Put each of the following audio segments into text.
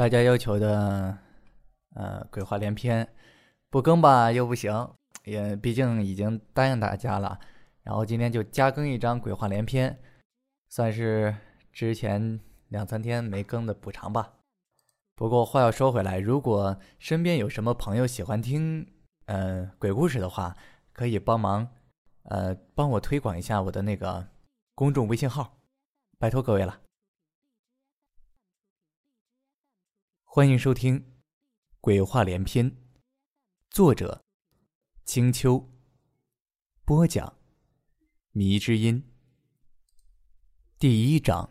大家要求的，呃，鬼话连篇，不更吧又不行，也毕竟已经答应大家了。然后今天就加更一张鬼话连篇，算是之前两三天没更的补偿吧。不过话要说回来，如果身边有什么朋友喜欢听，呃，鬼故事的话，可以帮忙，呃，帮我推广一下我的那个公众微信号，拜托各位了。欢迎收听《鬼话连篇》，作者：青秋，播讲：迷之音。第一章：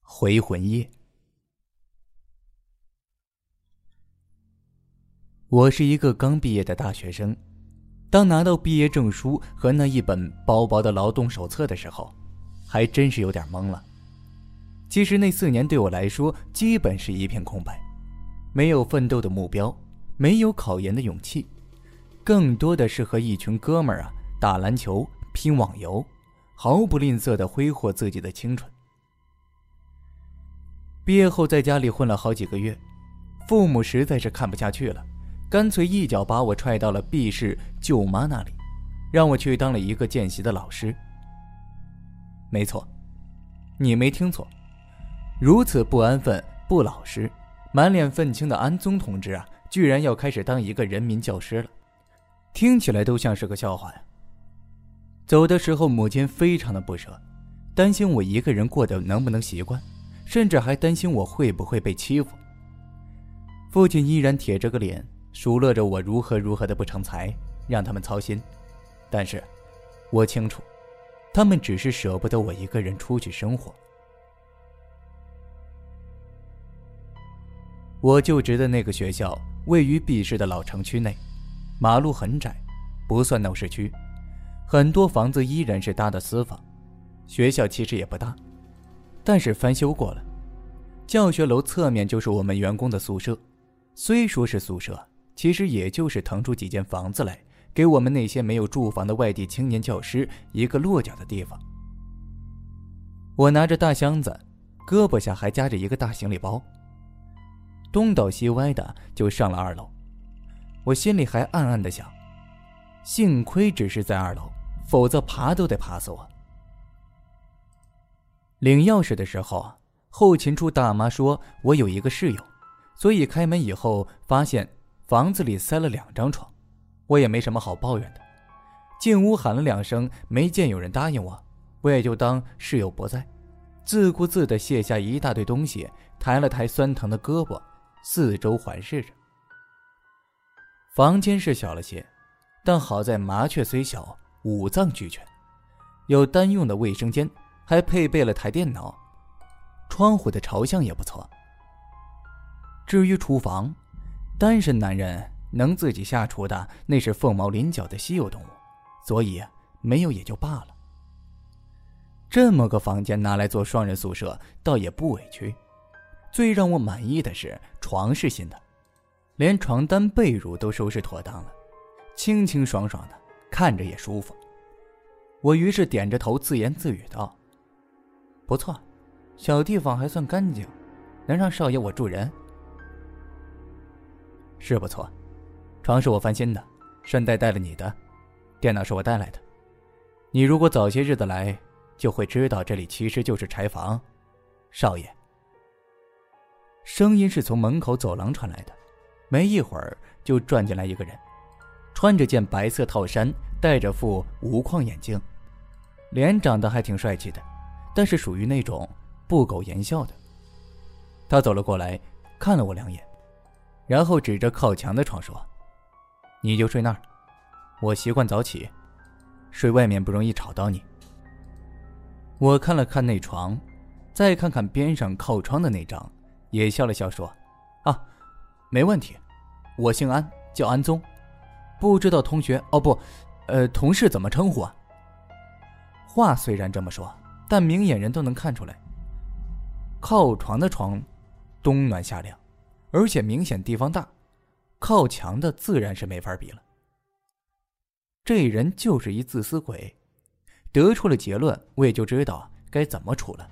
回魂夜。我是一个刚毕业的大学生，当拿到毕业证书和那一本薄薄的劳动手册的时候，还真是有点懵了。其实那四年对我来说基本是一片空白，没有奋斗的目标，没有考研的勇气，更多的是和一群哥们儿啊打篮球、拼网游，毫不吝啬的挥霍自己的青春。毕业后在家里混了好几个月，父母实在是看不下去了，干脆一脚把我踹到了 B 市舅妈那里，让我去当了一个见习的老师。没错，你没听错。如此不安分、不老实、满脸愤青的安宗同志啊，居然要开始当一个人民教师了，听起来都像是个笑话呀。走的时候，母亲非常的不舍，担心我一个人过得能不能习惯，甚至还担心我会不会被欺负。父亲依然铁着个脸，数落着我如何如何的不成才，让他们操心。但是，我清楚，他们只是舍不得我一个人出去生活。我就职的那个学校位于 B 市的老城区内，马路很窄，不算闹市区，很多房子依然是搭的私房。学校其实也不大，但是翻修过了。教学楼侧面就是我们员工的宿舍，虽说是宿舍，其实也就是腾出几间房子来，给我们那些没有住房的外地青年教师一个落脚的地方。我拿着大箱子，胳膊下还夹着一个大行李包。东倒西歪的就上了二楼，我心里还暗暗的想：幸亏只是在二楼，否则爬都得爬死我。领钥匙的时候，后勤处大妈说我有一个室友，所以开门以后发现房子里塞了两张床，我也没什么好抱怨的。进屋喊了两声，没见有人答应我，我也就当室友不在，自顾自的卸下一大堆东西，抬了抬酸疼的胳膊。四周环视着，房间是小了些，但好在麻雀虽小，五脏俱全，有单用的卫生间，还配备了台电脑，窗户的朝向也不错。至于厨房，单身男人能自己下厨的那是凤毛麟角的稀有动物，所以没有也就罢了。这么个房间拿来做双人宿舍，倒也不委屈。最让我满意的是床是新的，连床单被褥都收拾妥当了，清清爽爽的，看着也舒服。我于是点着头自言自语道：“不错，小地方还算干净，能让少爷我住人。是不错，床是我翻新的，顺带带了你的，电脑是我带来的。你如果早些日子来，就会知道这里其实就是柴房，少爷。”声音是从门口走廊传来的，没一会儿就转进来一个人，穿着件白色套衫，戴着副无框眼镜，脸长得还挺帅气的，但是属于那种不苟言笑的。他走了过来，看了我两眼，然后指着靠墙的床说：“你就睡那儿，我习惯早起，睡外面不容易吵到你。”我看了看那床，再看看边上靠窗的那张。也笑了笑说：“啊，没问题，我姓安，叫安宗，不知道同学哦不，呃，同事怎么称呼啊？”话虽然这么说，但明眼人都能看出来，靠床的床，冬暖夏凉，而且明显地方大，靠墙的自然是没法比了。这人就是一自私鬼，得出了结论，我也就知道该怎么处了。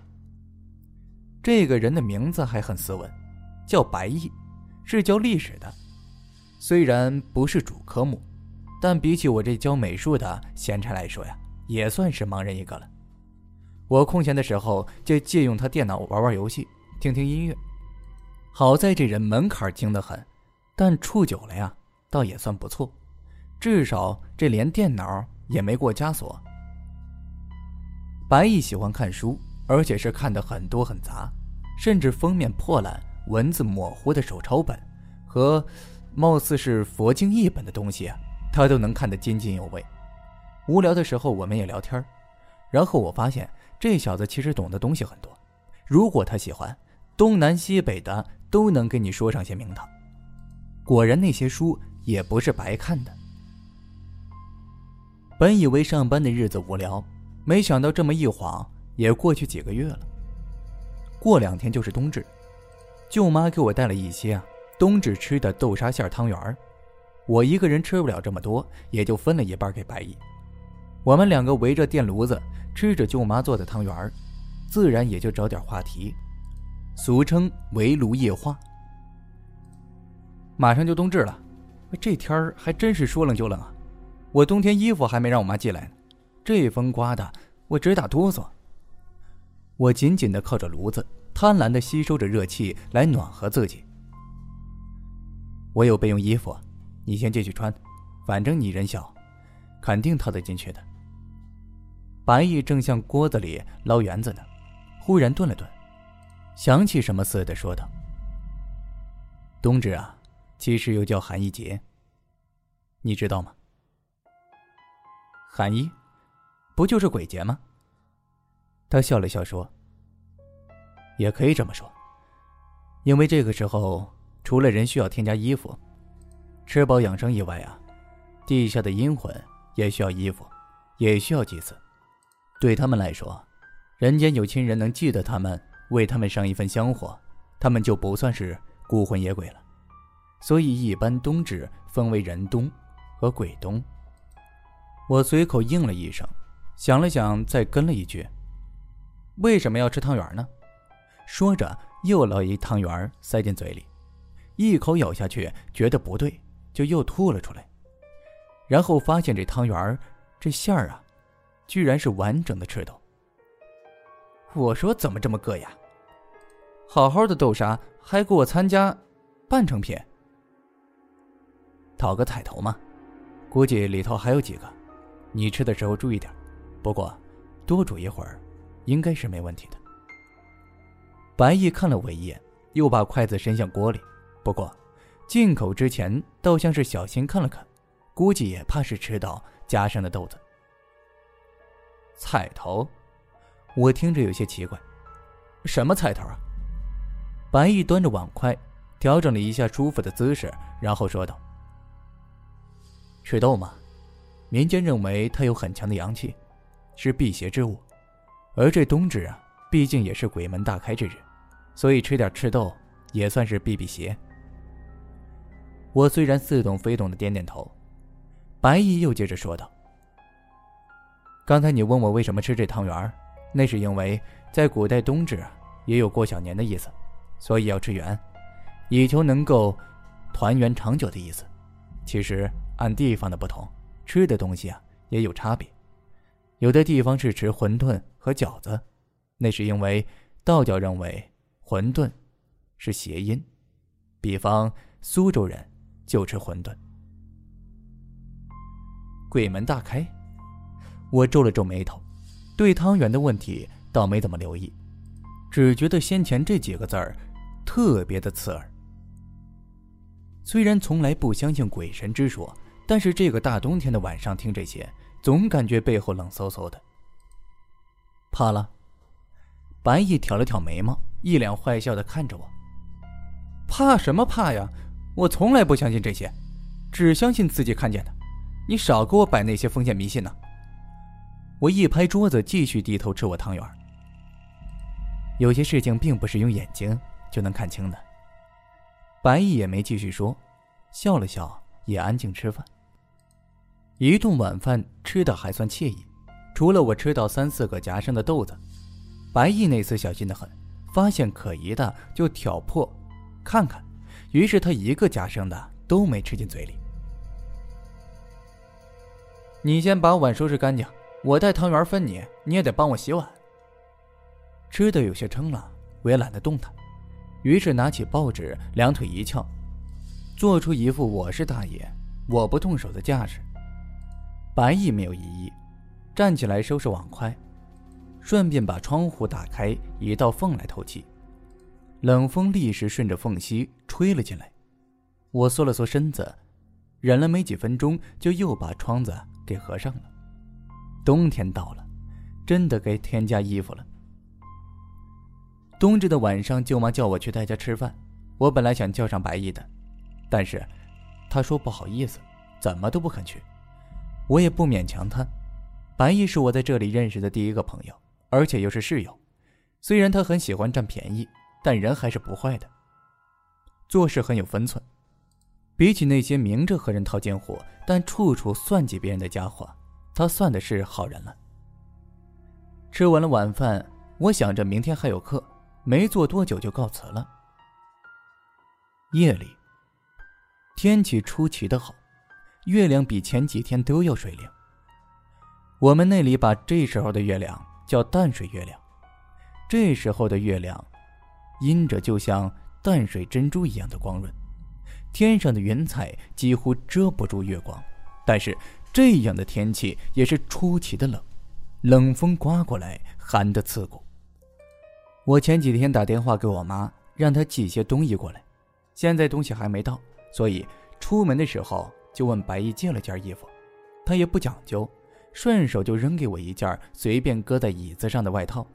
这个人的名字还很斯文，叫白毅，是教历史的。虽然不是主科目，但比起我这教美术的闲差来说呀，也算是盲人一个了。我空闲的时候就借用他电脑玩玩游戏，听听音乐。好在这人门槛精得很，但处久了呀，倒也算不错。至少这连电脑也没过枷锁。白毅喜欢看书，而且是看的很多很杂，甚至封面破烂、文字模糊的手抄本和貌似是佛经译本的东西，他都能看得津津有味。无聊的时候，我们也聊天然后我发现这小子其实懂的东西很多。如果他喜欢，东南西北的都能跟你说上些名堂。果然，那些书也不是白看的。本以为上班的日子无聊，没想到这么一晃也过去几个月了。过两天就是冬至，舅妈给我带了一些啊冬至吃的豆沙馅汤圆我一个人吃不了这么多，也就分了一半给白姨。我们两个围着电炉子吃着舅妈做的汤圆自然也就找点话题，俗称围炉夜话。马上就冬至了，这天儿还真是说冷就冷啊。我冬天衣服还没让我妈寄来呢，这风刮的我直打哆嗦。我紧紧的靠着炉子，贪婪的吸收着热气来暖和自己。我有备用衣服，你先进去穿，反正你人小，肯定套得进去的。白毅正向锅子里捞圆子呢，忽然顿了顿，想起什么似的说道：“冬至啊，其实又叫寒衣节，你知道吗？”寒衣，不就是鬼节吗？他笑了笑说：“也可以这么说，因为这个时候除了人需要添加衣服、吃饱养生以外啊，地下的阴魂也需要衣服，也需要祭祀。对他们来说，人间有亲人能记得他们，为他们上一份香火，他们就不算是孤魂野鬼了。所以一般冬至分为人冬和鬼冬。”我随口应了一声，想了想，再跟了一句：“为什么要吃汤圆呢？”说着，又捞一汤圆塞进嘴里，一口咬下去，觉得不对，就又吐了出来。然后发现这汤圆这馅儿啊，居然是完整的赤豆。我说：“怎么这么硌呀？好好的豆沙，还给我参加半成品，讨个彩头嘛？估计里头还有几个。”你吃的时候注意点，不过多煮一会儿，应该是没问题的。白毅看了我一眼，又把筷子伸向锅里，不过进口之前倒像是小心看了看，估计也怕是吃到夹上的豆子。彩头，我听着有些奇怪，什么彩头啊？白毅端着碗筷，调整了一下舒服的姿势，然后说道：“吃豆吗？”民间认为它有很强的阳气，是辟邪之物，而这冬至啊，毕竟也是鬼门大开之日，所以吃点赤豆也算是避避邪。我虽然似懂非懂的点点头，白姨又接着说道：“刚才你问我为什么吃这汤圆那是因为在古代冬至啊也有过小年的意思，所以要吃圆，以求能够团圆长久的意思。其实按地方的不同。”吃的东西啊也有差别，有的地方是吃馄饨和饺子，那是因为道教认为馄饨是谐音，比方苏州人就吃馄饨。鬼门大开，我皱了皱眉头，对汤圆的问题倒没怎么留意，只觉得先前这几个字儿特别的刺耳。虽然从来不相信鬼神之说。但是这个大冬天的晚上听这些，总感觉背后冷飕飕的。怕了？白毅挑了挑眉毛，一脸坏笑的看着我。怕什么怕呀？我从来不相信这些，只相信自己看见的。你少给我摆那些封建迷信呢！我一拍桌子，继续低头吃我汤圆。有些事情并不是用眼睛就能看清的。白毅也没继续说，笑了笑，也安静吃饭。一顿晚饭吃的还算惬意，除了我吃到三四个夹生的豆子，白毅那次小心的很，发现可疑的就挑破，看看。于是他一个夹生的都没吃进嘴里。你先把碗收拾干净，我带汤圆分你，你也得帮我洗碗。吃的有些撑了，我也懒得动弹，于是拿起报纸，两腿一翘，做出一副我是大爷，我不动手的架势。白毅没有异议，站起来收拾碗筷，顺便把窗户打开一道缝来透气。冷风立时顺着缝隙吹了进来，我缩了缩身子，忍了没几分钟，就又把窗子给合上了。冬天到了，真的该添加衣服了。冬至的晚上，舅妈叫我去她家吃饭，我本来想叫上白毅的，但是她说不好意思，怎么都不肯去。我也不勉强他，白毅是我在这里认识的第一个朋友，而且又是室友，虽然他很喜欢占便宜。但人还是不坏的，做事很有分寸。比起那些明着和人套近乎，但处处算计别人的家伙，他算的是好人了。吃完了晚饭，我想着明天还有课，没坐多久就告辞了。夜里，天气出奇的好，月亮比前几天都要水灵。我们那里把这时候的月亮叫淡水月亮，这时候的月亮。阴着，就像淡水珍珠一样的光润，天上的云彩几乎遮不住月光。但是这样的天气也是出奇的冷，冷风刮过来，寒得刺骨。我前几天打电话给我妈，让她寄些东西过来，现在东西还没到，所以出门的时候就问白衣借了件衣服，他也不讲究，顺手就扔给我一件随便搁在椅子上的外套。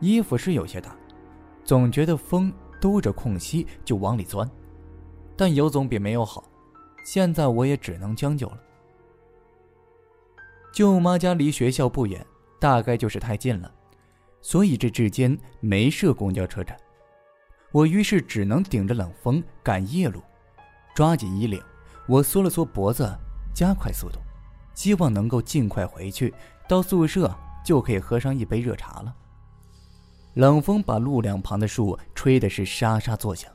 衣服是有些大。总觉得风兜着空隙就往里钻，但有总比没有好。现在我也只能将就了。舅妈家离学校不远，大概就是太近了，所以这之间没设公交车站。我于是只能顶着冷风赶夜路，抓紧衣领，我缩了缩脖子，加快速度，希望能够尽快回去，到宿舍就可以喝上一杯热茶了。冷风把路两旁的树吹的是沙沙作响，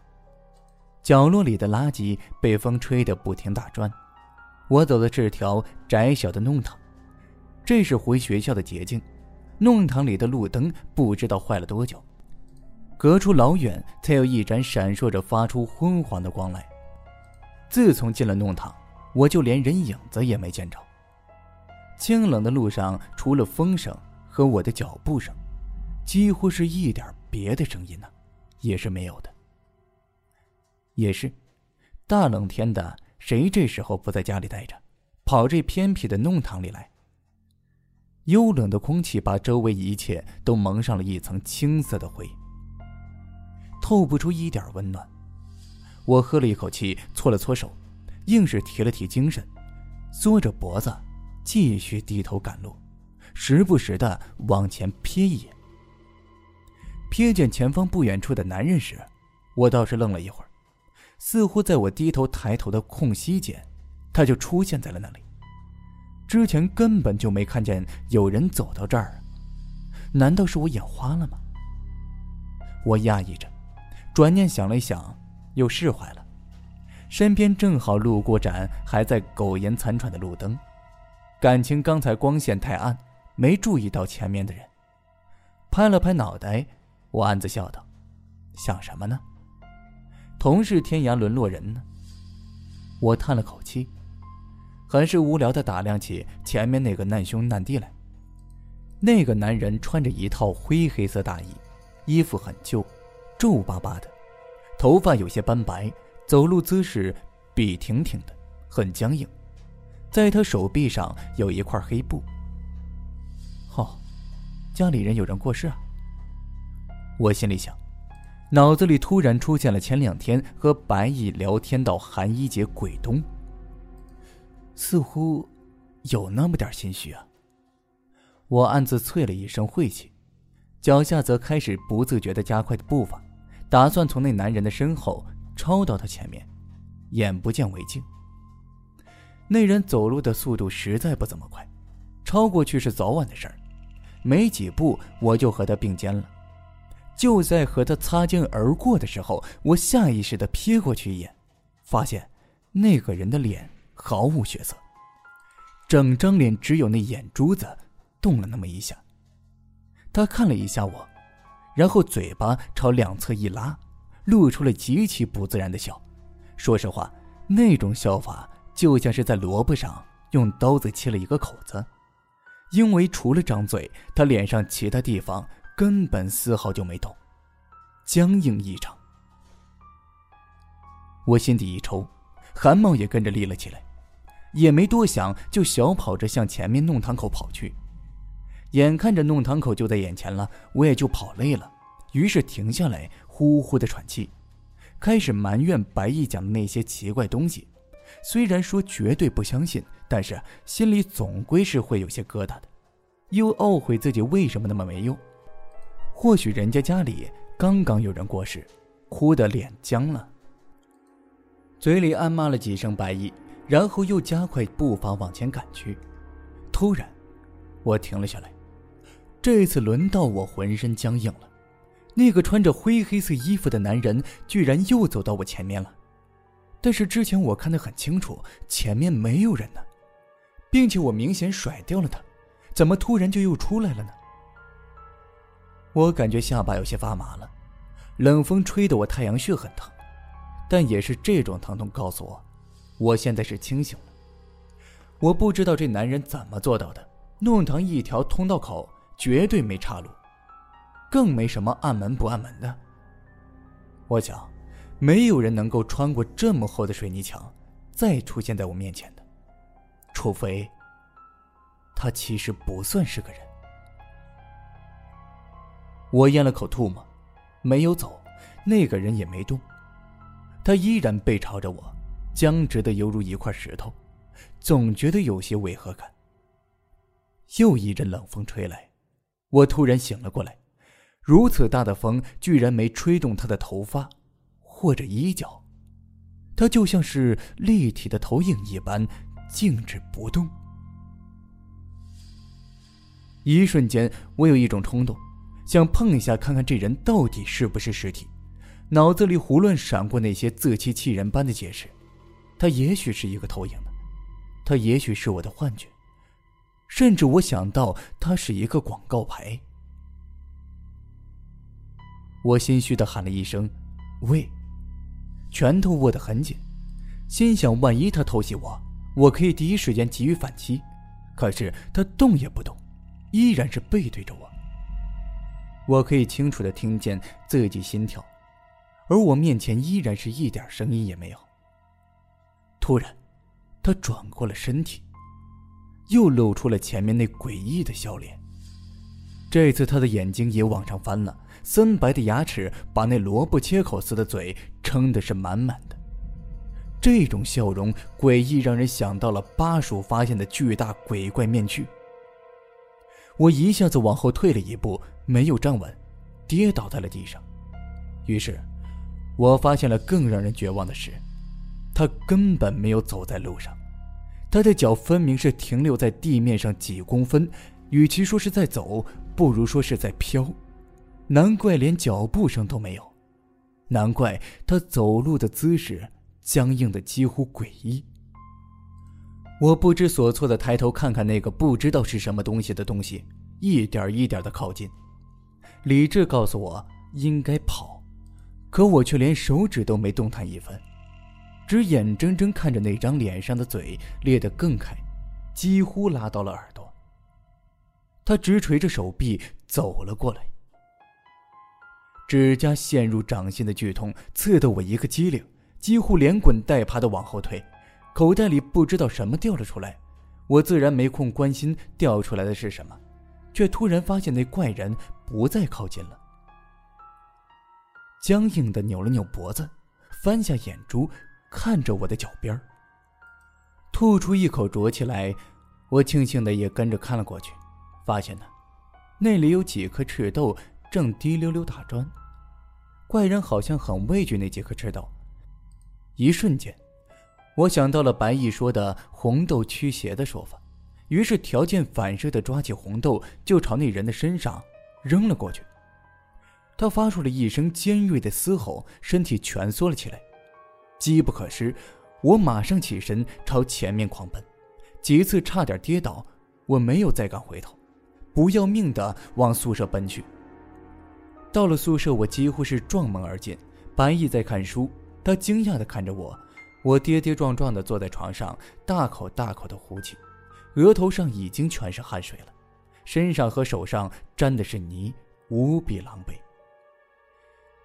角落里的垃圾被风吹得不停打转。我走的这条窄小的弄堂，这是回学校的捷径。弄堂里的路灯不知道坏了多久，隔出老远才有一盏闪烁着发出昏黄的光来。自从进了弄堂，我就连人影子也没见着。清冷的路上，除了风声和我的脚步声。几乎是一点别的声音呢，也是没有的。也是，大冷天的，谁这时候不在家里待着，跑这偏僻的弄堂里来？幽冷的空气把周围一切都蒙上了一层青色的灰，透不出一点温暖。我喝了一口气，搓了搓手，硬是提了提精神，缩着脖子，继续低头赶路，时不时的往前瞥一眼。瞥见前方不远处的男人时，我倒是愣了一会儿，似乎在我低头抬头的空隙间，他就出现在了那里。之前根本就没看见有人走到这儿，难道是我眼花了吗？我讶异着，转念想了一想，又释怀了。身边正好路过盏还在苟延残喘的路灯，感情刚才光线太暗，没注意到前面的人，拍了拍脑袋。我暗自笑道：“想什么呢？同是天涯沦落人呢。”我叹了口气，很是无聊的打量起前面那个难兄难弟来。那个男人穿着一套灰黑色大衣，衣服很旧，皱巴巴的，头发有些斑白，走路姿势笔挺挺的，很僵硬。在他手臂上有一块黑布。哦，家里人有人过世啊。我心里想，脑子里突然出现了前两天和白毅聊天到寒衣节鬼东，似乎有那么点心虚啊。我暗自啐了一声晦气，脚下则开始不自觉的加快步伐，打算从那男人的身后超到他前面，眼不见为净。那人走路的速度实在不怎么快，超过去是早晚的事儿，没几步我就和他并肩了。就在和他擦肩而过的时候，我下意识的瞥过去一眼，发现那个人的脸毫无血色，整张脸只有那眼珠子动了那么一下。他看了一下我，然后嘴巴朝两侧一拉，露出了极其不自然的笑。说实话，那种笑法就像是在萝卜上用刀子切了一个口子，因为除了张嘴，他脸上其他地方。根本丝毫就没动，僵硬异常。我心底一抽，汗毛也跟着立了起来，也没多想，就小跑着向前面弄堂口跑去。眼看着弄堂口就在眼前了，我也就跑累了，于是停下来，呼呼的喘气，开始埋怨白毅讲的那些奇怪东西。虽然说绝对不相信，但是心里总归是会有些疙瘩的，又懊悔自己为什么那么没用。或许人家家里刚刚有人过世，哭得脸僵了，嘴里暗骂了几声白毅，然后又加快步伐往前赶去。突然，我停了下来，这次轮到我浑身僵硬了。那个穿着灰黑色衣服的男人居然又走到我前面了，但是之前我看得很清楚，前面没有人呢，并且我明显甩掉了他，怎么突然就又出来了呢？我感觉下巴有些发麻了，冷风吹得我太阳穴很疼，但也是这种疼痛告诉我，我现在是清醒了。我不知道这男人怎么做到的，弄堂一条通道口绝对没岔路，更没什么暗门不暗门的。我想，没有人能够穿过这么厚的水泥墙，再出现在我面前的，除非他其实不算是个人。我咽了口唾沫，没有走，那个人也没动，他依然背朝着我，僵直的犹如一块石头，总觉得有些违和感。又一阵冷风吹来，我突然醒了过来，如此大的风居然没吹动他的头发，或者衣角，他就像是立体的投影一般，静止不动。一瞬间，我有一种冲动。想碰一下看看这人到底是不是尸体，脑子里胡乱闪过那些自欺欺人般的解释。他也许是一个投影的，他也许是我的幻觉，甚至我想到他是一个广告牌。我心虚的喊了一声“喂”，拳头握得很紧，心想万一他偷袭我，我可以第一时间给予反击。可是他动也不动，依然是背对着我。我可以清楚的听见自己心跳，而我面前依然是一点声音也没有。突然，他转过了身体，又露出了前面那诡异的笑脸。这次他的眼睛也往上翻了，森白的牙齿把那萝卜切口似的嘴撑的是满满的。这种笑容诡异，让人想到了巴蜀发现的巨大鬼怪面具。我一下子往后退了一步，没有站稳，跌倒在了地上。于是，我发现了更让人绝望的事：他根本没有走在路上，他的脚分明是停留在地面上几公分。与其说是在走，不如说是在飘。难怪连脚步声都没有，难怪他走路的姿势僵硬的几乎诡异。我不知所措的抬头看看那个不知道是什么东西的东西，一点一点的靠近。理智告诉我应该跑，可我却连手指都没动弹一分，只眼睁睁看着那张脸上的嘴裂得更开，几乎拉到了耳朵。他直垂着手臂走了过来，指甲陷入掌心的剧痛刺得我一个激灵，几乎连滚带爬的往后退。口袋里不知道什么掉了出来，我自然没空关心掉出来的是什么，却突然发现那怪人不再靠近了，僵硬的扭了扭脖子，翻下眼珠看着我的脚边吐出一口浊气来。我庆幸的也跟着看了过去，发现呢，那里有几颗赤豆正滴溜溜打转，怪人好像很畏惧那几颗赤豆，一瞬间。我想到了白毅说的“红豆驱邪”的说法，于是条件反射的抓起红豆，就朝那人的身上扔了过去。他发出了一声尖锐的嘶吼，身体蜷缩了起来。机不可失，我马上起身朝前面狂奔，几次差点跌倒，我没有再敢回头，不要命的往宿舍奔去。到了宿舍，我几乎是撞门而进。白毅在看书，他惊讶的看着我，我跌跌撞撞的坐在床上，大口大口的呼气，额头上已经全是汗水了，身上和手上沾的是泥，无比狼狈。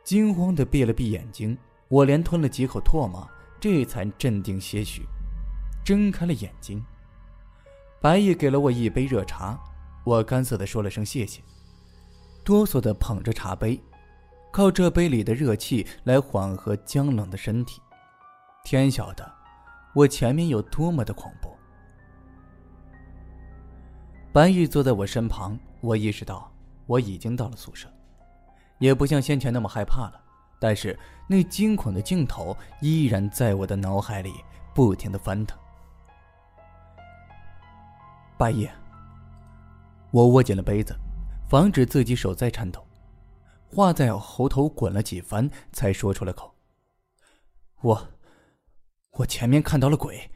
惊慌的闭了闭眼睛，我连吞了几口唾沫，这才镇定些许，睁开了眼睛。白毅给了我一杯热茶，我干涩的说了声谢谢，哆嗦的捧着茶杯，靠这杯里的热气来缓和僵冷的身体。天晓得，我前面有多么的恐怖。白玉坐在我身旁，我意识到我已经到了宿舍。也不像先前那么害怕了，但是那惊恐的镜头依然在我的脑海里不停的翻腾。半夜，我握紧了杯子，防止自己手再颤抖，话在喉头滚了几番，才说出了口：“我，我前面看到了鬼。”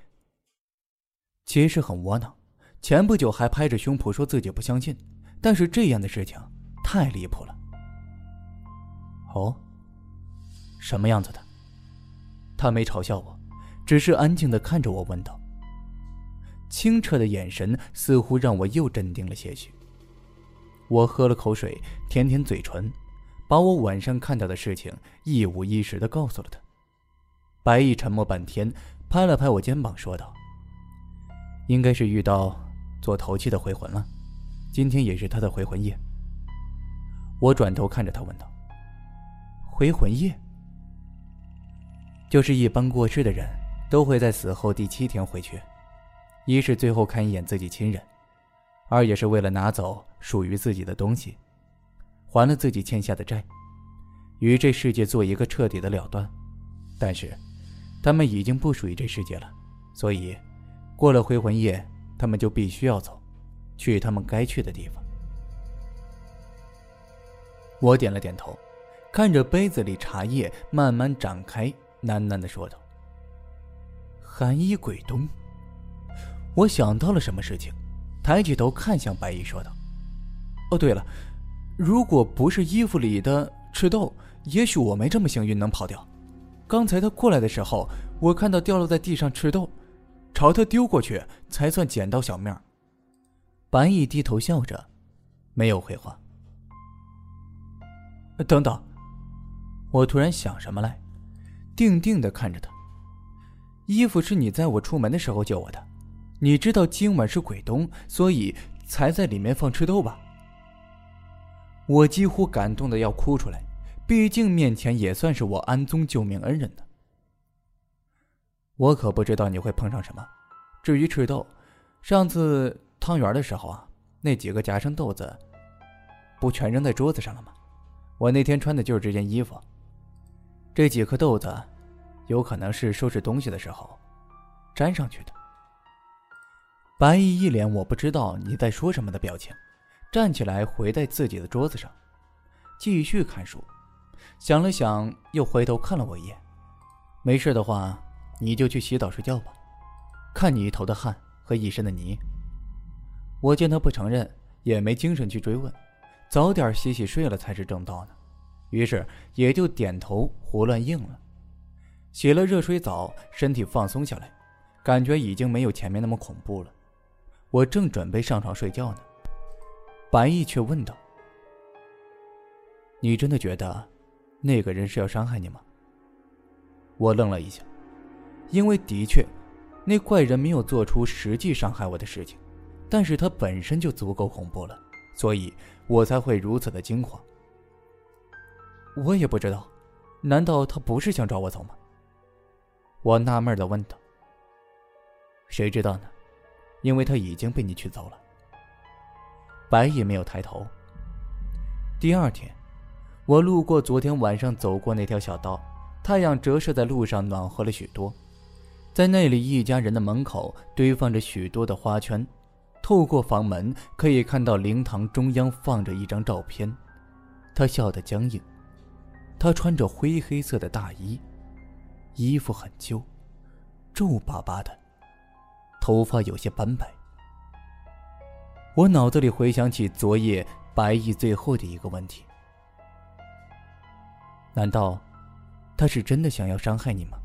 其实很窝囊，前不久还拍着胸脯说自己不相信，但是这样的事情太离谱了。哦，什么样子的？他没嘲笑我，只是安静的看着我，问道。清澈的眼神似乎让我又镇定了些许。我喝了口水，舔舔嘴唇，把我晚上看到的事情一五一十的告诉了他。白毅沉默半天，拍了拍我肩膀，说道：“应该是遇到做头七的回魂了，今天也是他的回魂夜。”我转头看着他，问道。回魂夜，就是一般过世的人都会在死后第七天回去，一是最后看一眼自己亲人，二也是为了拿走属于自己的东西，还了自己欠下的债，与这世界做一个彻底的了断。但是，他们已经不属于这世界了，所以，过了回魂夜，他们就必须要走，去他们该去的地方。我点了点头。看着杯子里茶叶慢慢展开，喃喃的说道：“寒衣鬼冬。”我想到了什么事情，抬起头看向白衣，说道：“哦，对了，如果不是衣服里的赤豆，也许我没这么幸运能跑掉。刚才他过来的时候，我看到掉落在地上赤豆，朝他丢过去，才算捡到小命。”白衣低头笑着，没有回话。等等。我突然想什么来，定定的看着他。衣服是你在我出门的时候救我的，你知道今晚是鬼冬，所以才在里面放赤豆吧？我几乎感动的要哭出来，毕竟面前也算是我安宗救命恩人呢。我可不知道你会碰上什么。至于赤豆，上次汤圆的时候啊，那几个夹生豆子，不全扔在桌子上了吗？我那天穿的就是这件衣服。这几颗豆子，有可能是收拾东西的时候粘上去的。白毅一脸我不知道你在说什么的表情，站起来回在自己的桌子上，继续看书。想了想，又回头看了我一眼。没事的话，你就去洗澡睡觉吧。看你一头的汗和一身的泥。我见他不承认，也没精神去追问。早点洗洗睡了才是正道呢。于是也就点头胡乱应了，洗了热水澡，身体放松下来，感觉已经没有前面那么恐怖了。我正准备上床睡觉呢，白毅却问道：“你真的觉得那个人是要伤害你吗？”我愣了一下，因为的确，那怪人没有做出实际伤害我的事情，但是他本身就足够恐怖了，所以我才会如此的惊慌。我也不知道，难道他不是想抓我走吗？我纳闷的问道。谁知道呢？因为他已经被你取走了。白也没有抬头。第二天，我路过昨天晚上走过那条小道，太阳折射在路上，暖和了许多。在那里，一家人的门口堆放着许多的花圈，透过房门可以看到灵堂中央放着一张照片。他笑得僵硬。他穿着灰黑色的大衣，衣服很旧，皱巴巴的，头发有些斑白。我脑子里回想起昨夜白毅最后的一个问题：难道他是真的想要伤害你吗？